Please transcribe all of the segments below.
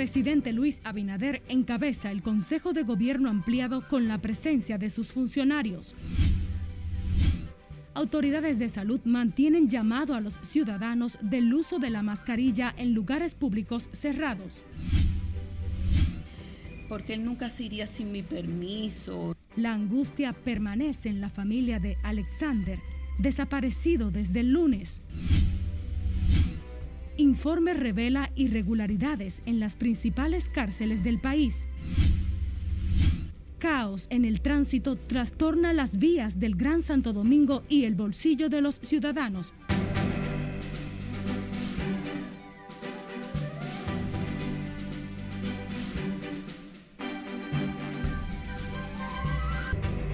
presidente Luis Abinader encabeza el Consejo de Gobierno ampliado con la presencia de sus funcionarios. Autoridades de salud mantienen llamado a los ciudadanos del uso de la mascarilla en lugares públicos cerrados. Porque él nunca se iría sin mi permiso. La angustia permanece en la familia de Alexander, desaparecido desde el lunes. Informe revela irregularidades en las principales cárceles del país. Caos en el tránsito trastorna las vías del Gran Santo Domingo y el bolsillo de los ciudadanos.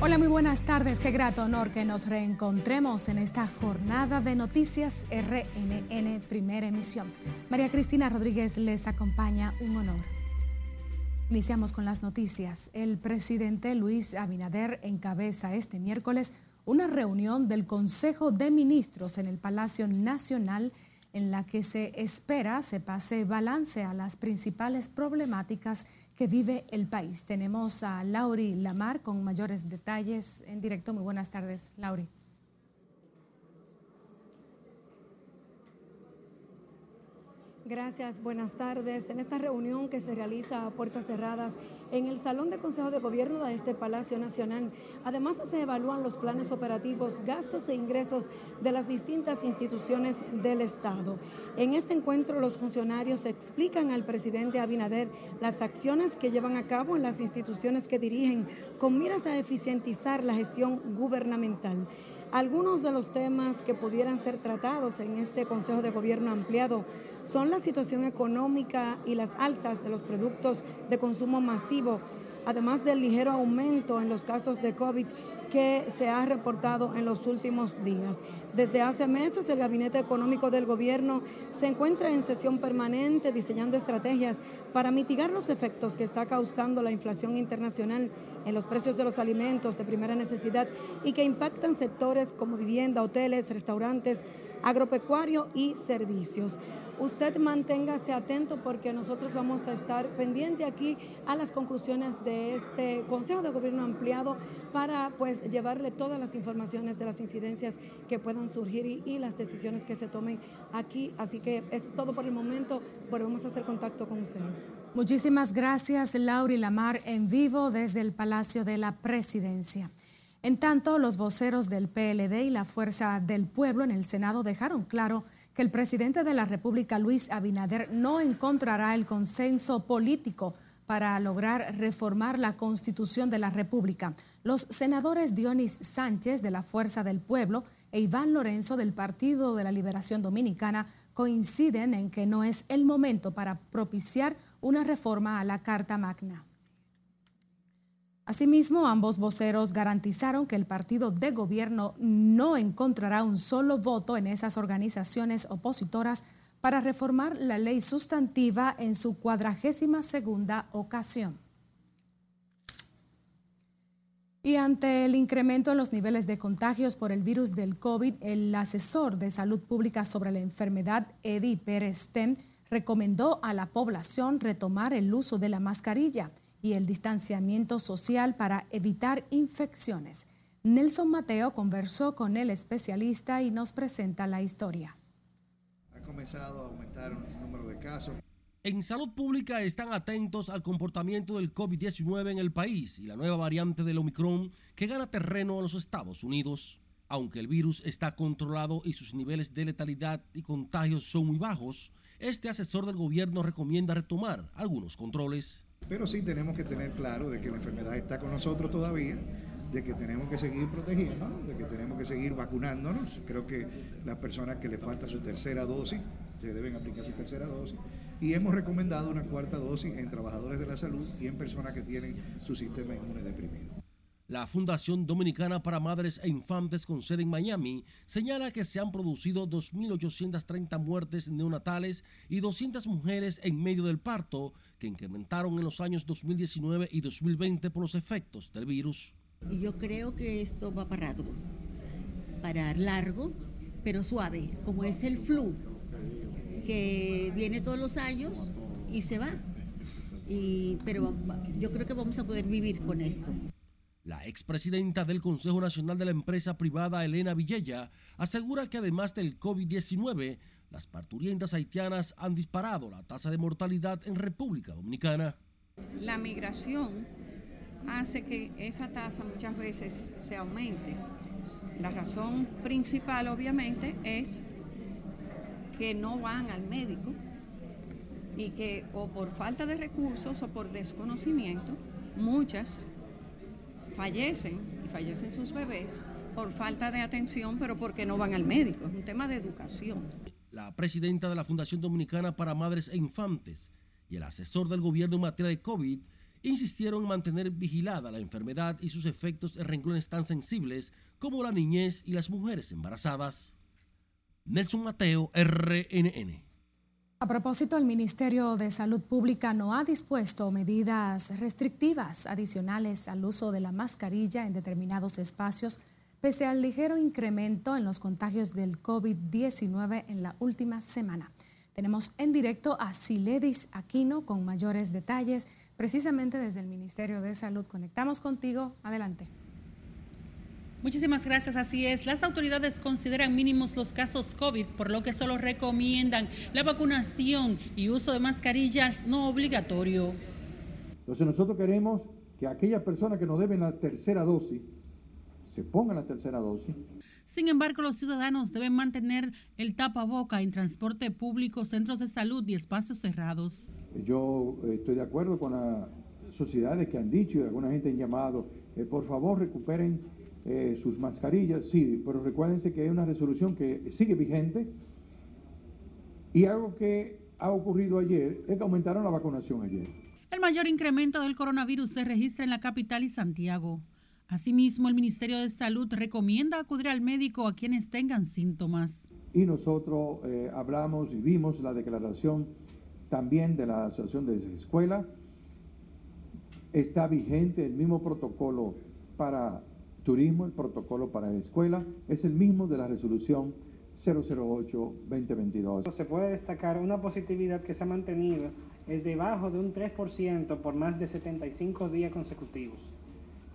Hola, muy buenas tardes. Qué grato honor que nos reencontremos en esta jornada de noticias RNN Primera Emisión. María Cristina Rodríguez les acompaña. Un honor. Iniciamos con las noticias. El presidente Luis Abinader encabeza este miércoles una reunión del Consejo de Ministros en el Palacio Nacional en la que se espera se pase balance a las principales problemáticas que vive el país. Tenemos a Lauri Lamar con mayores detalles en directo. Muy buenas tardes, Lauri. Gracias, buenas tardes. En esta reunión que se realiza a puertas cerradas en el Salón de Consejo de Gobierno de este Palacio Nacional, además se evalúan los planes operativos, gastos e ingresos de las distintas instituciones del Estado. En este encuentro los funcionarios explican al presidente Abinader las acciones que llevan a cabo en las instituciones que dirigen con miras a eficientizar la gestión gubernamental. Algunos de los temas que pudieran ser tratados en este Consejo de Gobierno ampliado son la situación económica y las alzas de los productos de consumo masivo, además del ligero aumento en los casos de COVID que se ha reportado en los últimos días. Desde hace meses el Gabinete Económico del Gobierno se encuentra en sesión permanente diseñando estrategias para mitigar los efectos que está causando la inflación internacional en los precios de los alimentos de primera necesidad y que impactan sectores como vivienda, hoteles, restaurantes, agropecuario y servicios usted manténgase atento porque nosotros vamos a estar pendiente aquí a las conclusiones de este Consejo de Gobierno ampliado para pues llevarle todas las informaciones de las incidencias que puedan surgir y, las decisiones que se tomen aquí. Así que es todo por el momento. Volvemos a hacer contacto con ustedes. Muchísimas gracias, Lauri Lamar, en vivo desde el Palacio de la Presidencia. En tanto, los voceros del PLD y la Fuerza del Pueblo en el Senado dejaron claro que el presidente de la República, Luis Abinader, no encontrará el consenso político para lograr reformar la constitución de la República. Los senadores Dionis Sánchez de la Fuerza del Pueblo e Iván Lorenzo del Partido de la Liberación Dominicana coinciden en que no es el momento para propiciar una reforma a la Carta Magna. Asimismo, ambos voceros garantizaron que el partido de gobierno no encontrará un solo voto en esas organizaciones opositoras para reformar la ley sustantiva en su cuadragésima segunda ocasión. Y ante el incremento en los niveles de contagios por el virus del COVID, el asesor de salud pública sobre la enfermedad, Eddie Pérez recomendó a la población retomar el uso de la mascarilla y el distanciamiento social para evitar infecciones. Nelson Mateo conversó con el especialista y nos presenta la historia. Ha comenzado a aumentar el número de casos. En salud pública están atentos al comportamiento del COVID-19 en el país y la nueva variante del Omicron que gana terreno en los Estados Unidos. Aunque el virus está controlado y sus niveles de letalidad y contagios son muy bajos, este asesor del gobierno recomienda retomar algunos controles. Pero sí tenemos que tener claro de que la enfermedad está con nosotros todavía, de que tenemos que seguir protegiéndonos, de que tenemos que seguir vacunándonos. Creo que las personas que le falta su tercera dosis se deben aplicar su tercera dosis. Y hemos recomendado una cuarta dosis en trabajadores de la salud y en personas que tienen su sistema inmune deprimido. La Fundación Dominicana para Madres e Infantes con sede en Miami señala que se han producido 2.830 muertes neonatales y 200 mujeres en medio del parto, que incrementaron en los años 2019 y 2020 por los efectos del virus. Yo creo que esto va para largo, para largo, pero suave, como es el flu, que viene todos los años y se va. Pero yo creo que vamos a poder vivir con esto. La expresidenta del Consejo Nacional de la Empresa Privada, Elena Villella, asegura que además del COVID-19, las parturientas haitianas han disparado la tasa de mortalidad en República Dominicana. La migración hace que esa tasa muchas veces se aumente. La razón principal, obviamente, es que no van al médico y que o por falta de recursos o por desconocimiento, muchas fallecen y fallecen sus bebés por falta de atención, pero porque no van al médico. Es un tema de educación. La presidenta de la Fundación Dominicana para Madres e Infantes y el asesor del gobierno en materia de COVID insistieron en mantener vigilada la enfermedad y sus efectos en renglones tan sensibles como la niñez y las mujeres embarazadas. Nelson Mateo, RNN. A propósito, el Ministerio de Salud Pública no ha dispuesto medidas restrictivas adicionales al uso de la mascarilla en determinados espacios, pese al ligero incremento en los contagios del COVID-19 en la última semana. Tenemos en directo a Siledis Aquino con mayores detalles, precisamente desde el Ministerio de Salud. Conectamos contigo. Adelante. Muchísimas gracias, así es. Las autoridades consideran mínimos los casos COVID, por lo que solo recomiendan la vacunación y uso de mascarillas no obligatorio. Entonces nosotros queremos que aquellas personas que nos deben la tercera dosis se pongan la tercera dosis. Sin embargo, los ciudadanos deben mantener el tapaboca en transporte público, centros de salud y espacios cerrados. Yo eh, estoy de acuerdo con las sociedades que han dicho y alguna gente han llamado, eh, por favor recuperen eh, sus mascarillas, sí, pero recuérdense que hay una resolución que sigue vigente y algo que ha ocurrido ayer es que aumentaron la vacunación ayer. El mayor incremento del coronavirus se registra en la capital y Santiago. Asimismo, el Ministerio de Salud recomienda acudir al médico a quienes tengan síntomas. Y nosotros eh, hablamos y vimos la declaración también de la Asociación de Escuela. Está vigente el mismo protocolo para turismo, el protocolo para la escuela, es el mismo de la resolución 008-2022. Se puede destacar una positividad que se ha mantenido es debajo de un 3% por más de 75 días consecutivos.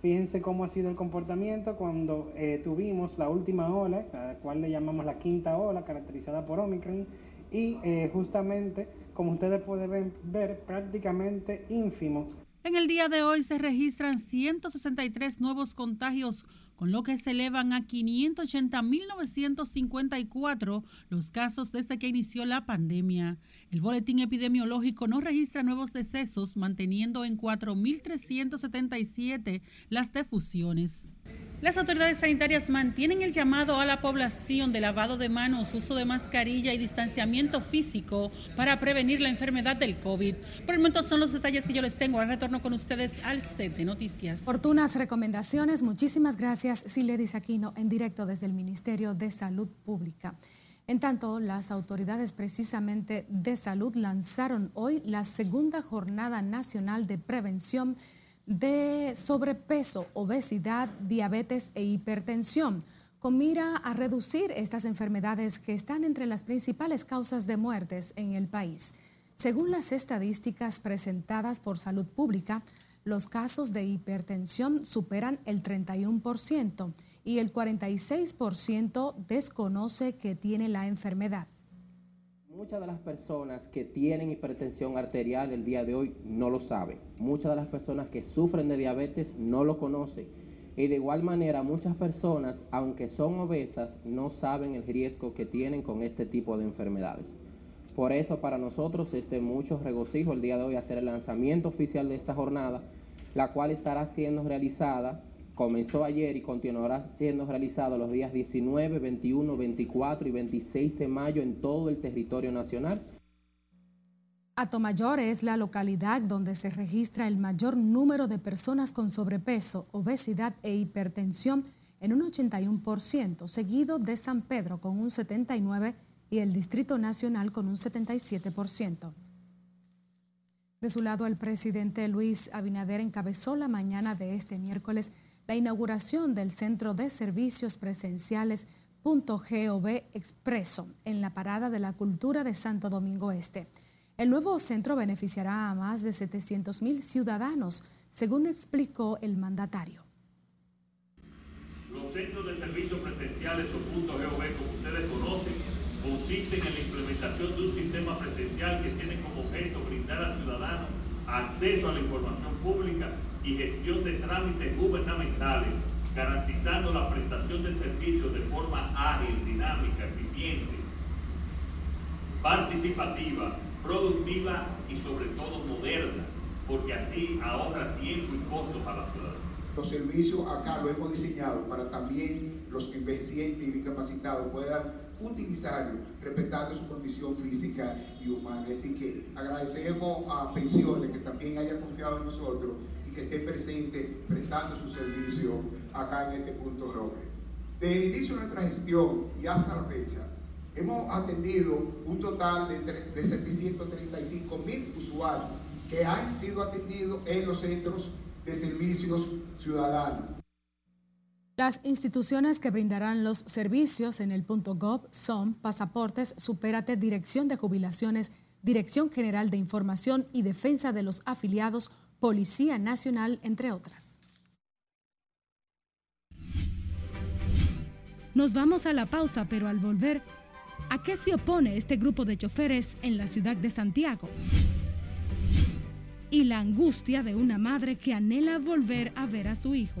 Fíjense cómo ha sido el comportamiento cuando eh, tuvimos la última ola, a la cual le llamamos la quinta ola, caracterizada por Omicron, y eh, justamente, como ustedes pueden ver, prácticamente ínfimo en el día de hoy se registran 163 nuevos contagios, con lo que se elevan a 580.954 los casos desde que inició la pandemia. El boletín epidemiológico no registra nuevos decesos, manteniendo en 4.377 las defusiones. Las autoridades sanitarias mantienen el llamado a la población de lavado de manos, uso de mascarilla y distanciamiento físico para prevenir la enfermedad del COVID. Por el momento son los detalles que yo les tengo. Ahora retorno con ustedes al set de noticias. Fortunas recomendaciones. Muchísimas gracias, Siledis Aquino, en directo desde el Ministerio de Salud Pública. En tanto, las autoridades precisamente de salud lanzaron hoy la segunda jornada nacional de prevención de sobrepeso, obesidad, diabetes e hipertensión, con mira a reducir estas enfermedades que están entre las principales causas de muertes en el país. Según las estadísticas presentadas por Salud Pública, los casos de hipertensión superan el 31% y el 46% desconoce que tiene la enfermedad. Muchas de las personas que tienen hipertensión arterial el día de hoy no lo saben. Muchas de las personas que sufren de diabetes no lo conocen. Y de igual manera muchas personas, aunque son obesas, no saben el riesgo que tienen con este tipo de enfermedades. Por eso para nosotros es de mucho regocijo el día de hoy hacer el lanzamiento oficial de esta jornada, la cual estará siendo realizada comenzó ayer y continuará siendo realizado los días 19, 21, 24 y 26 de mayo en todo el territorio nacional. Atomayor es la localidad donde se registra el mayor número de personas con sobrepeso, obesidad e hipertensión en un 81%, seguido de San Pedro con un 79% y el Distrito Nacional con un 77%. De su lado, el presidente Luis Abinader encabezó la mañana de este miércoles la inauguración del Centro de Servicios Presenciales .gov Expreso en la Parada de la Cultura de Santo Domingo Este. El nuevo centro beneficiará a más de 700.000 ciudadanos, según explicó el mandatario. Los centros de servicios presenciales o GOV, como ustedes conocen, consisten en la implementación de un sistema presencial que tiene como objeto brindar al ciudadano acceso a la información pública y gestión de trámites gubernamentales, garantizando la prestación de servicios de forma ágil, dinámica, eficiente, participativa, productiva y sobre todo moderna, porque así ahorra tiempo y costos a la ciudad. Los servicios acá lo hemos diseñado para también los envejecientes y discapacitados puedan utilizarlo respetando su condición física y humana. Así que agradecemos a Pensiones que también haya confiado en nosotros que esté presente prestando su servicio acá en este punto. Desde el inicio de nuestra gestión y hasta la fecha, hemos atendido un total de, de 735 mil usuarios que han sido atendidos en los centros de servicios ciudadanos. Las instituciones que brindarán los servicios en el punto gov son Pasaportes, Supérate, Dirección de Jubilaciones, Dirección General de Información y Defensa de los Afiliados, Policía Nacional, entre otras. Nos vamos a la pausa, pero al volver, ¿a qué se opone este grupo de choferes en la ciudad de Santiago? Y la angustia de una madre que anhela volver a ver a su hijo.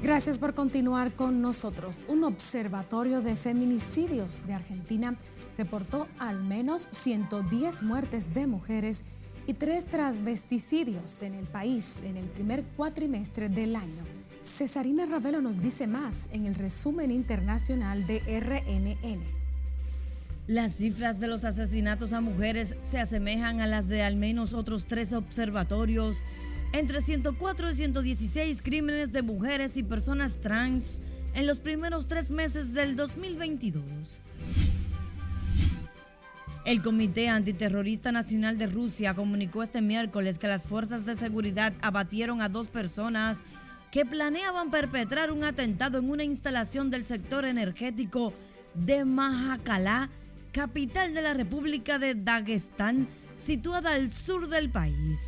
Gracias por continuar con nosotros. Un observatorio de feminicidios de Argentina reportó al menos 110 muertes de mujeres y tres transvesticidios en el país en el primer cuatrimestre del año. Cesarina Ravelo nos dice más en el resumen internacional de RNN. Las cifras de los asesinatos a mujeres se asemejan a las de al menos otros tres observatorios entre 104 y 116 crímenes de mujeres y personas trans en los primeros tres meses del 2022. El Comité Antiterrorista Nacional de Rusia comunicó este miércoles que las fuerzas de seguridad abatieron a dos personas que planeaban perpetrar un atentado en una instalación del sector energético de Mahakalá, capital de la República de Dagestán, situada al sur del país.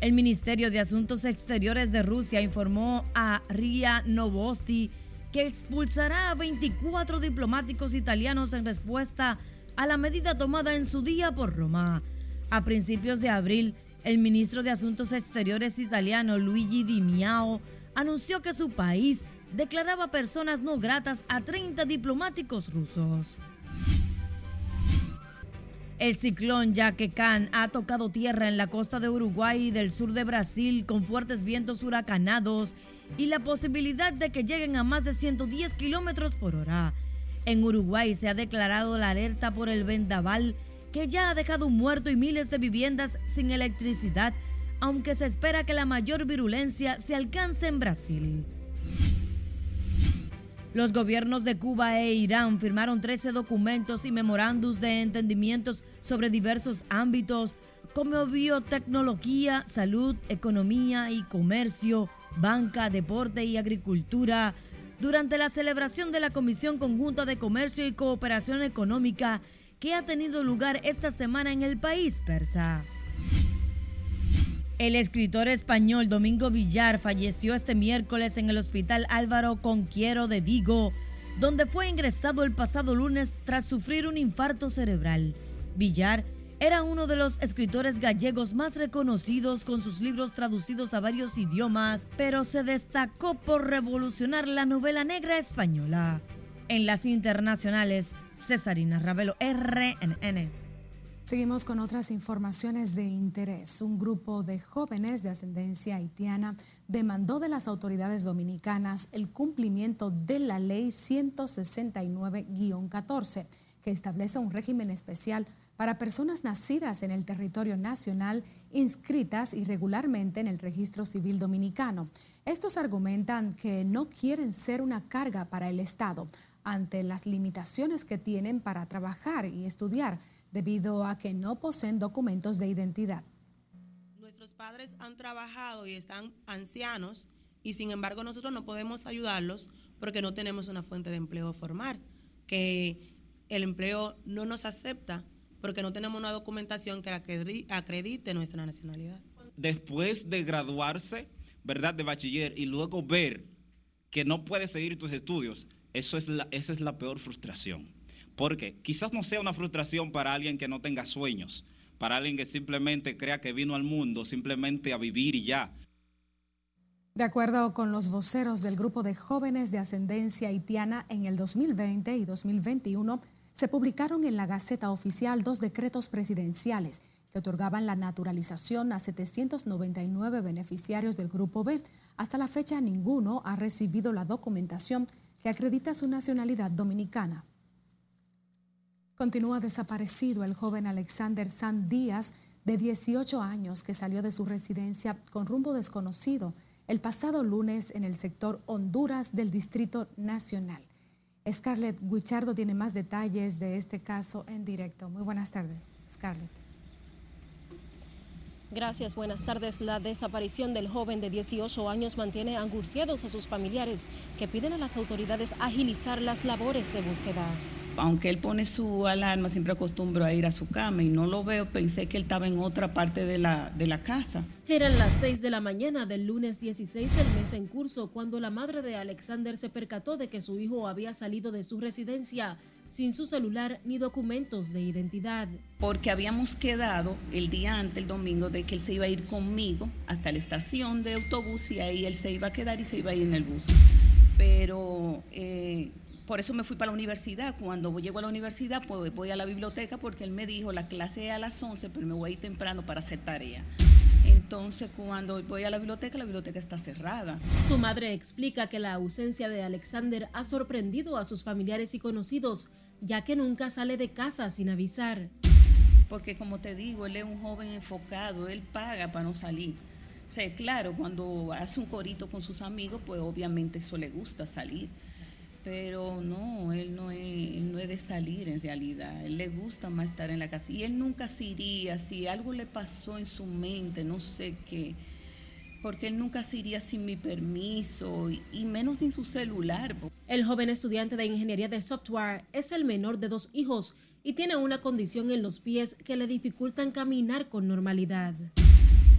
El Ministerio de Asuntos Exteriores de Rusia informó a RIA Novosti que expulsará a 24 diplomáticos italianos en respuesta a la medida tomada en su día por Roma. A principios de abril, el ministro de Asuntos Exteriores italiano Luigi Di Miao anunció que su país declaraba personas no gratas a 30 diplomáticos rusos. El ciclón Yaquecán ha tocado tierra en la costa de Uruguay y del sur de Brasil con fuertes vientos huracanados y la posibilidad de que lleguen a más de 110 kilómetros por hora. En Uruguay se ha declarado la alerta por el vendaval que ya ha dejado un muerto y miles de viviendas sin electricidad, aunque se espera que la mayor virulencia se alcance en Brasil. Los gobiernos de Cuba e Irán firmaron 13 documentos y memorándums de entendimientos sobre diversos ámbitos como biotecnología, salud, economía y comercio, banca, deporte y agricultura durante la celebración de la Comisión Conjunta de Comercio y Cooperación Económica que ha tenido lugar esta semana en el país persa. El escritor español Domingo Villar falleció este miércoles en el Hospital Álvaro Conquiero de Vigo, donde fue ingresado el pasado lunes tras sufrir un infarto cerebral. Villar era uno de los escritores gallegos más reconocidos con sus libros traducidos a varios idiomas, pero se destacó por revolucionar la novela negra española. En las internacionales, Cesarina Ravelo, RNN. Seguimos con otras informaciones de interés. Un grupo de jóvenes de ascendencia haitiana demandó de las autoridades dominicanas el cumplimiento de la ley 169-14, que establece un régimen especial para personas nacidas en el territorio nacional inscritas irregularmente en el registro civil dominicano. Estos argumentan que no quieren ser una carga para el Estado ante las limitaciones que tienen para trabajar y estudiar debido a que no poseen documentos de identidad. Nuestros padres han trabajado y están ancianos y sin embargo nosotros no podemos ayudarlos porque no tenemos una fuente de empleo formal, que el empleo no nos acepta porque no tenemos una documentación que acredite nuestra nacionalidad. Después de graduarse, ¿verdad?, de bachiller y luego ver que no puede seguir tus estudios, eso es la, esa es la peor frustración. Porque quizás no sea una frustración para alguien que no tenga sueños, para alguien que simplemente crea que vino al mundo simplemente a vivir y ya. De acuerdo con los voceros del grupo de jóvenes de ascendencia haitiana, en el 2020 y 2021 se publicaron en la Gaceta Oficial dos decretos presidenciales que otorgaban la naturalización a 799 beneficiarios del Grupo B. Hasta la fecha ninguno ha recibido la documentación que acredita su nacionalidad dominicana. Continúa desaparecido el joven Alexander San Díaz, de 18 años, que salió de su residencia con rumbo desconocido el pasado lunes en el sector Honduras del Distrito Nacional. Scarlett Guichardo tiene más detalles de este caso en directo. Muy buenas tardes, Scarlett. Gracias, buenas tardes. La desaparición del joven de 18 años mantiene angustiados a sus familiares que piden a las autoridades agilizar las labores de búsqueda aunque él pone su alarma, siempre acostumbro a ir a su cama y no lo veo, pensé que él estaba en otra parte de la, de la casa. Eran las 6 de la mañana del lunes 16 del mes en curso cuando la madre de Alexander se percató de que su hijo había salido de su residencia sin su celular ni documentos de identidad. Porque habíamos quedado el día antes, el domingo, de que él se iba a ir conmigo hasta la estación de autobús y ahí él se iba a quedar y se iba a ir en el bus. Pero... Eh, por eso me fui para la universidad. Cuando llego a la universidad, pues voy a la biblioteca porque él me dijo, la clase es a las 11, pero me voy a ir temprano para hacer tarea. Entonces, cuando voy a la biblioteca, la biblioteca está cerrada. Su madre explica que la ausencia de Alexander ha sorprendido a sus familiares y conocidos, ya que nunca sale de casa sin avisar. Porque como te digo, él es un joven enfocado, él paga para no salir. O sea, claro, cuando hace un corito con sus amigos, pues obviamente eso le gusta salir pero no, él no es, no es de salir en realidad, él le gusta más estar en la casa. Y él nunca se iría, si algo le pasó en su mente, no sé qué, porque él nunca se iría sin mi permiso y menos sin su celular. El joven estudiante de ingeniería de software es el menor de dos hijos y tiene una condición en los pies que le dificultan caminar con normalidad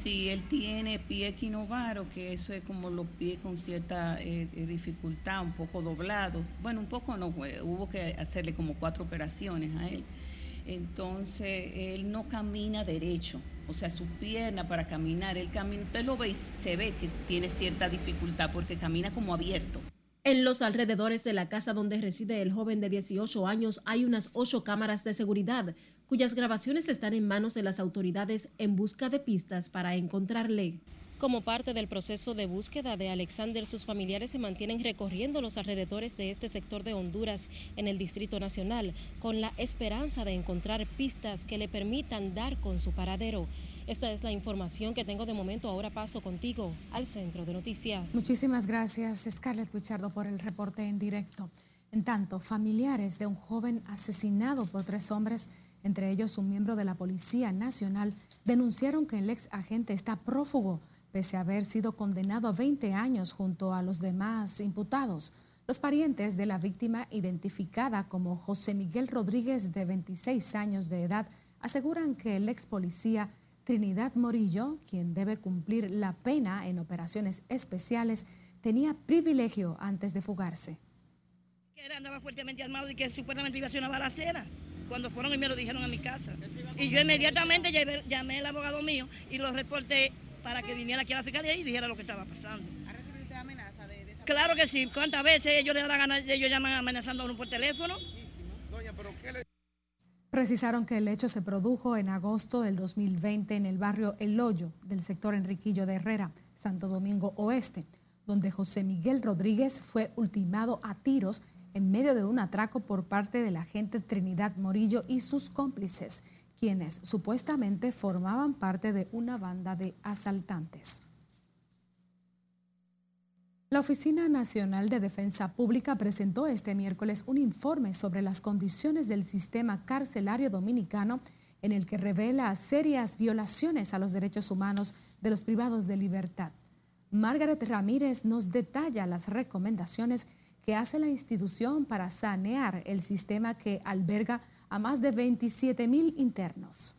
si él tiene pie equinovaro, que eso es como los pies con cierta eh, eh, dificultad, un poco doblado. Bueno, un poco no, hubo que hacerle como cuatro operaciones a él. Entonces, él no camina derecho, o sea, su pierna para caminar, él camina, usted lo ve y se ve que tiene cierta dificultad porque camina como abierto. En los alrededores de la casa donde reside el joven de 18 años hay unas ocho cámaras de seguridad, cuyas grabaciones están en manos de las autoridades en busca de pistas para encontrarle. Como parte del proceso de búsqueda de Alexander, sus familiares se mantienen recorriendo los alrededores de este sector de Honduras en el Distrito Nacional con la esperanza de encontrar pistas que le permitan dar con su paradero. Esta es la información que tengo de momento. Ahora paso contigo al centro de noticias. Muchísimas gracias, Scarlett Wichardo, por el reporte en directo. En tanto, familiares de un joven asesinado por tres hombres entre ellos un miembro de la Policía Nacional, denunciaron que el ex agente está prófugo, pese a haber sido condenado a 20 años junto a los demás imputados. Los parientes de la víctima, identificada como José Miguel Rodríguez, de 26 años de edad, aseguran que el ex policía Trinidad Morillo, quien debe cumplir la pena en operaciones especiales, tenía privilegio antes de fugarse. Que andaba fuertemente armado y que supuestamente iba a hacer una balacera cuando fueron y me lo dijeron a mi casa. Y yo inmediatamente llamé, al abogado mío y lo reporté para que viniera aquí a la fiscalía y dijera lo que estaba pasando. ¿Ha recibido usted amenaza de, de Claro que sí. ¿Cuántas veces ellos le dan ganas, ellos llaman amenazando a uno por teléfono? Doña, pero ¿qué le... Precisaron que el hecho se produjo en agosto del 2020 en el barrio El Hoyo del sector Enriquillo de Herrera, Santo Domingo Oeste, donde José Miguel Rodríguez fue ultimado a tiros en medio de un atraco por parte de la agente Trinidad Morillo y sus cómplices, quienes supuestamente formaban parte de una banda de asaltantes. La Oficina Nacional de Defensa Pública presentó este miércoles un informe sobre las condiciones del sistema carcelario dominicano en el que revela serias violaciones a los derechos humanos de los privados de libertad. Margaret Ramírez nos detalla las recomendaciones que hace la institución para sanear el sistema que alberga a más de 27 mil internos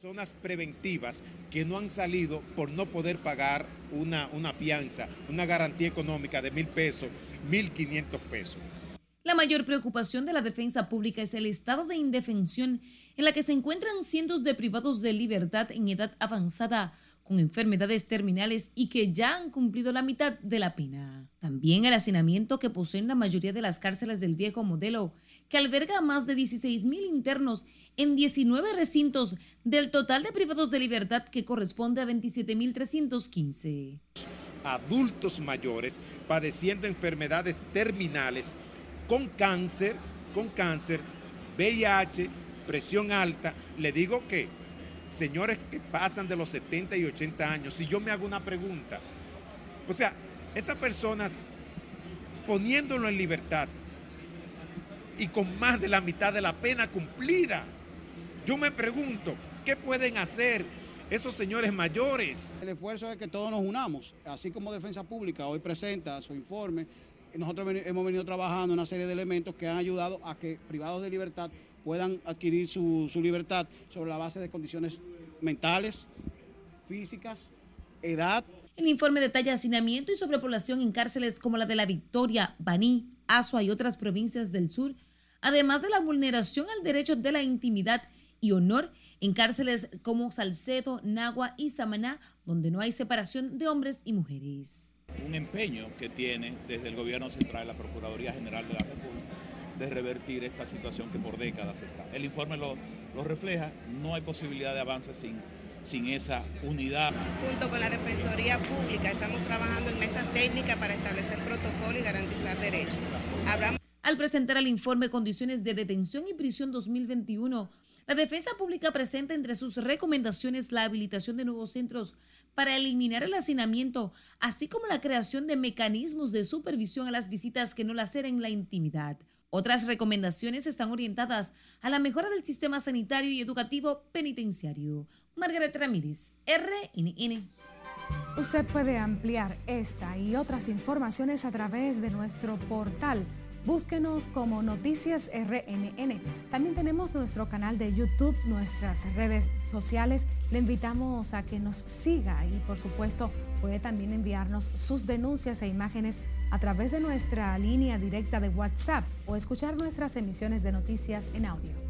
personas preventivas que no han salido por no poder pagar una, una fianza, una garantía económica de mil pesos, mil quinientos pesos. La mayor preocupación de la defensa pública es el estado de indefensión en la que se encuentran cientos de privados de libertad en edad avanzada con enfermedades terminales y que ya han cumplido la mitad de la pena. También el hacinamiento que poseen la mayoría de las cárceles del viejo modelo, que alberga a más de 16 mil internos en 19 recintos del total de privados de libertad que corresponde a 27.315. Adultos mayores padeciendo enfermedades terminales con cáncer, con cáncer, VIH, presión alta. Le digo que, señores que pasan de los 70 y 80 años, si yo me hago una pregunta, o sea, esas personas poniéndolo en libertad y con más de la mitad de la pena cumplida, yo me pregunto, ¿qué pueden hacer esos señores mayores? El esfuerzo es que todos nos unamos, así como Defensa Pública hoy presenta su informe. Nosotros hemos venido trabajando una serie de elementos que han ayudado a que privados de libertad puedan adquirir su, su libertad sobre la base de condiciones mentales, físicas, edad. El informe detalla hacinamiento y sobrepoblación en cárceles como la de La Victoria, Baní, Azua y otras provincias del sur, además de la vulneración al derecho de la intimidad y honor en cárceles como Salcedo, Nagua y Samaná, donde no hay separación de hombres y mujeres. Un empeño que tiene desde el gobierno central la Procuraduría General de la República de revertir esta situación que por décadas está. El informe lo, lo refleja, no hay posibilidad de avance sin, sin esa unidad. Junto con la Defensoría Pública estamos trabajando en mesa técnica para establecer protocolo y garantizar derechos. Al presentar el informe Condiciones de Detención y Prisión 2021, la Defensa Pública presenta entre sus recomendaciones la habilitación de nuevos centros para eliminar el hacinamiento, así como la creación de mecanismos de supervisión a las visitas que no laceren la intimidad. Otras recomendaciones están orientadas a la mejora del sistema sanitario y educativo penitenciario. Margaret Ramírez, RNN. Usted puede ampliar esta y otras informaciones a través de nuestro portal Búsquenos como Noticias RNN. También tenemos nuestro canal de YouTube, nuestras redes sociales. Le invitamos a que nos siga y por supuesto puede también enviarnos sus denuncias e imágenes a través de nuestra línea directa de WhatsApp o escuchar nuestras emisiones de noticias en audio.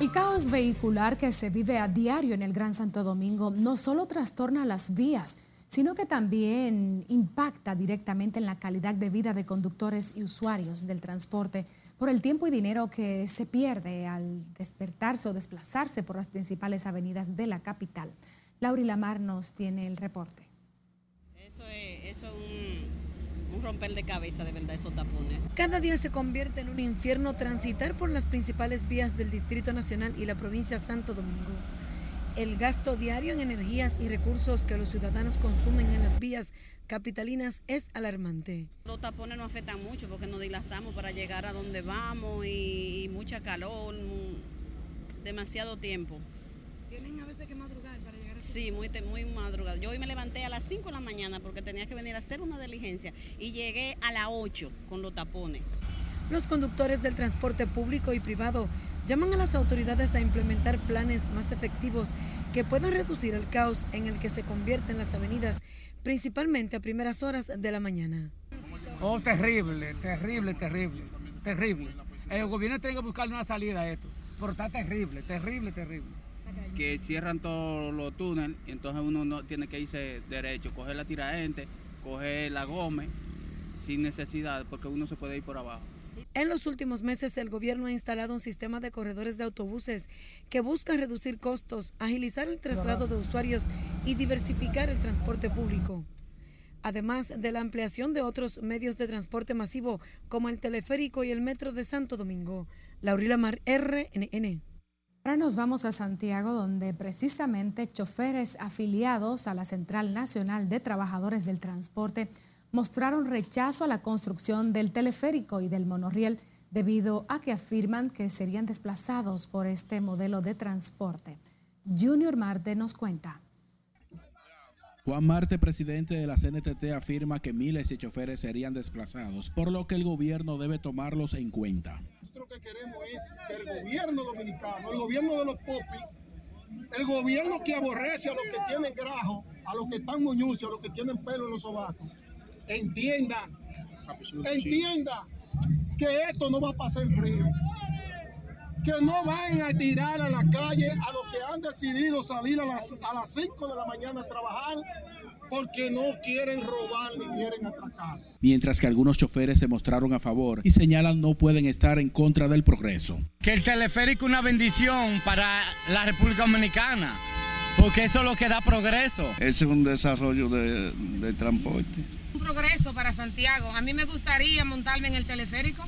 El caos vehicular que se vive a diario en el Gran Santo Domingo no solo trastorna las vías, sino que también impacta directamente en la calidad de vida de conductores y usuarios del transporte por el tiempo y dinero que se pierde al despertarse o desplazarse por las principales avenidas de la capital. Lauri Lamar nos tiene el reporte. Eso es, un un romper de cabeza de verdad esos tapones. Cada día se convierte en un infierno transitar por las principales vías del Distrito Nacional y la provincia de Santo Domingo. El gasto diario en energías y recursos que los ciudadanos consumen en las vías capitalinas es alarmante. Los tapones nos afectan mucho porque nos dilatamos para llegar a donde vamos y, mucha calor, demasiado tiempo. ¿Tienen a veces que madrugar Sí, muy, muy madrugada. Yo hoy me levanté a las 5 de la mañana porque tenía que venir a hacer una diligencia y llegué a las 8 con los tapones. Los conductores del transporte público y privado llaman a las autoridades a implementar planes más efectivos que puedan reducir el caos en el que se convierten las avenidas, principalmente a primeras horas de la mañana. Oh, terrible, terrible, terrible, terrible. El gobierno tiene que buscar una salida a esto, pero está terrible, terrible, terrible. Que cierran todos los túneles, entonces uno no tiene que irse derecho, coger la tiraente, coger la goma, sin necesidad, porque uno se puede ir por abajo. En los últimos meses, el gobierno ha instalado un sistema de corredores de autobuses que busca reducir costos, agilizar el traslado de usuarios y diversificar el transporte público. Además de la ampliación de otros medios de transporte masivo como el teleférico y el metro de Santo Domingo. Laurila Mar, RNN. Ahora nos vamos a Santiago, donde precisamente choferes afiliados a la Central Nacional de Trabajadores del Transporte mostraron rechazo a la construcción del teleférico y del monorriel debido a que afirman que serían desplazados por este modelo de transporte. Junior Marte nos cuenta. Juan Marte, presidente de la CNTT, afirma que miles de choferes serían desplazados, por lo que el gobierno debe tomarlos en cuenta. Que queremos es que el gobierno dominicano, el gobierno de los popis, el gobierno que aborrece a los que tienen grajo, a los que están moñucios, a los que tienen pelo en los sobacos, entienda, entienda que esto no va a pasar frío. Que no vayan a tirar a la calle a los que han decidido salir a las, a las 5 de la mañana a trabajar porque no quieren robar ni quieren atracar. Mientras que algunos choferes se mostraron a favor y señalan no pueden estar en contra del progreso. Que el teleférico es una bendición para la República Dominicana, porque eso es lo que da progreso. Ese es un desarrollo de, de transporte. Un progreso para Santiago. A mí me gustaría montarme en el teleférico,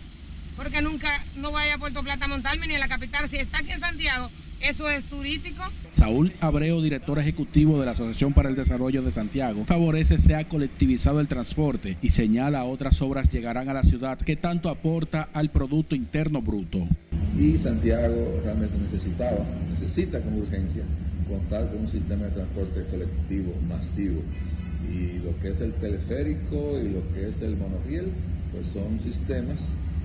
porque nunca no voy a Puerto Plata a montarme ni en la capital. Si está aquí en Santiago, eso es turístico. Saúl Abreu, director ejecutivo de la Asociación para el Desarrollo de Santiago, favorece sea colectivizado el transporte y señala otras obras llegarán a la ciudad que tanto aporta al Producto Interno Bruto. Y Santiago realmente necesitaba, necesita con urgencia contar con un sistema de transporte colectivo masivo. Y lo que es el teleférico y lo que es el monorriel, pues son sistemas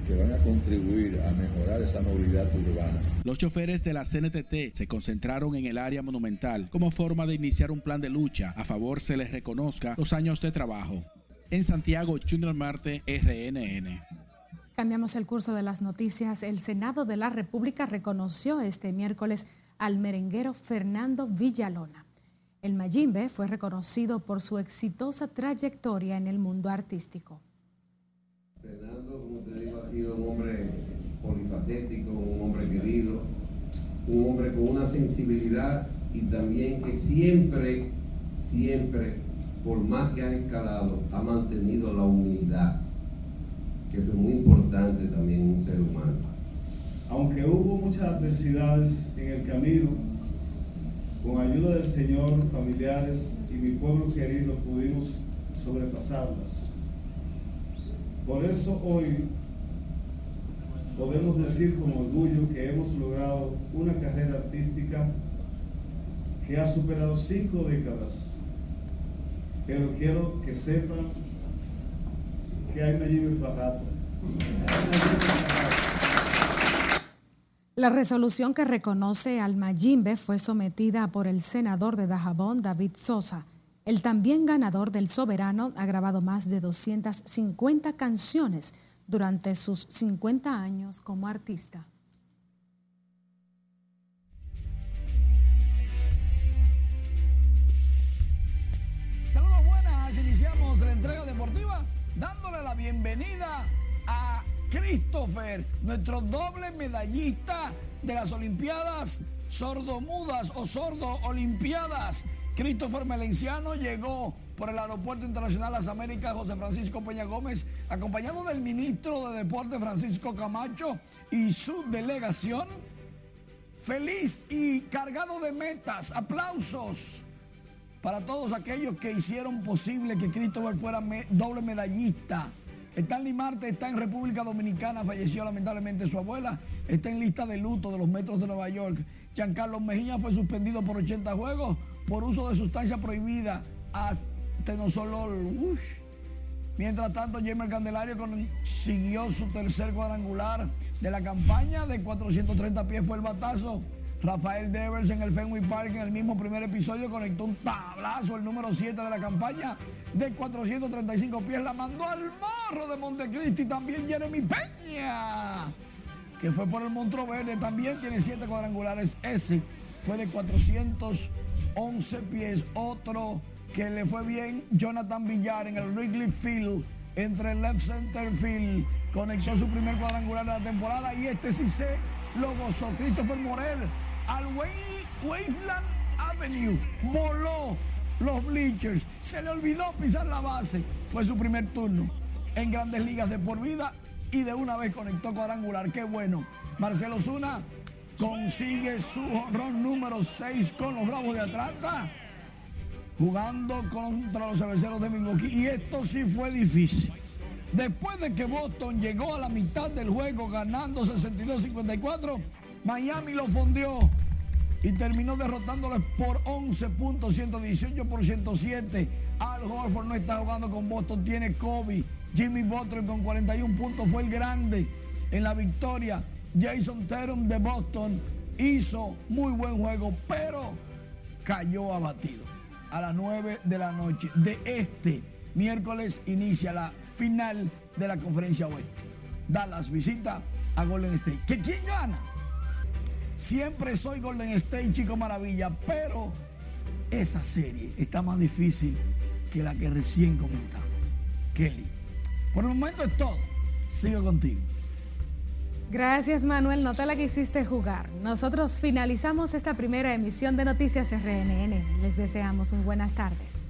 que van a contribuir a mejorar esa movilidad urbana. Los choferes de la CNTT se concentraron en el área monumental como forma de iniciar un plan de lucha. A favor se les reconozca los años de trabajo. En Santiago, Junior Marte, RNN. Cambiamos el curso de las noticias. El Senado de la República reconoció este miércoles al merenguero Fernando Villalona. El Mayimbe fue reconocido por su exitosa trayectoria en el mundo artístico. Fernando, como te digo, ha sido un hombre polifacético, un hombre querido, un hombre con una sensibilidad y también que siempre, siempre, por más que ha escalado, ha mantenido la humildad, que es muy importante también en un ser humano. Aunque hubo muchas adversidades en el camino, con ayuda del Señor, familiares y mi pueblo querido pudimos sobrepasarlas. Por eso hoy podemos decir con orgullo que hemos logrado una carrera artística que ha superado cinco décadas. Pero quiero que sepan que hay Nayib para rato. La resolución que reconoce al Mayimbe fue sometida por el senador de Dajabón, David Sosa. El también ganador del Soberano ha grabado más de 250 canciones durante sus 50 años como artista. Saludos buenas, iniciamos la entrega deportiva dándole la bienvenida a Christopher, nuestro doble medallista de las Olimpiadas sordomudas o sordo Olimpiadas. Christopher Melenciano llegó por el Aeropuerto Internacional Las Américas José Francisco Peña Gómez, acompañado del ministro de Deporte Francisco Camacho y su delegación. Feliz y cargado de metas. Aplausos para todos aquellos que hicieron posible que Christopher fuera doble medallista Stanley Marte está en República Dominicana, falleció lamentablemente su abuela, está en lista de luto de los metros de Nueva York. Giancarlo Mejía fue suspendido por 80 juegos por uso de sustancia prohibida a tenosolol. Mientras tanto, Jamer Candelario consiguió su tercer cuadrangular de la campaña de 430 pies fue el batazo. Rafael Devers en el Fenway Park en el mismo primer episodio conectó un tablazo, el número 7 de la campaña de 435 pies. La mandó al morro de Montecristi también Jeremy Peña, que fue por el Montreux Verde, también tiene 7 cuadrangulares. Ese fue de 411 pies. Otro que le fue bien, Jonathan Villar en el Wrigley Field entre el left center field. Conectó su primer cuadrangular de la temporada y este sí se lo gozó. Christopher Morel al Waveland Avenue. Voló los bleachers. Se le olvidó pisar la base. Fue su primer turno en grandes ligas de por vida y de una vez conectó cuadrangular. Qué bueno. Marcelo Zuna consigue su honrón número 6 con los Bravos de Atlanta. Jugando contra los cerveceros de Milwaukee. Y esto sí fue difícil. Después de que Boston llegó a la mitad del juego ganando 62-54, Miami lo fundió y terminó derrotándoles por 11 puntos, 118 por 107. Al Horford no está jugando con Boston, tiene Kobe. Jimmy Butler con 41 puntos fue el grande en la victoria. Jason Tatum de Boston hizo muy buen juego, pero cayó abatido. A las 9 de la noche de este miércoles inicia la final de la conferencia oeste. Dallas visita a Golden State. ¿Que quién gana? Siempre soy Golden State, chico maravilla, pero esa serie está más difícil que la que recién comentamos. Kelly, por el momento es todo. Sigo contigo. Gracias Manuel, no te la quisiste jugar. Nosotros finalizamos esta primera emisión de Noticias RNN. Les deseamos muy buenas tardes.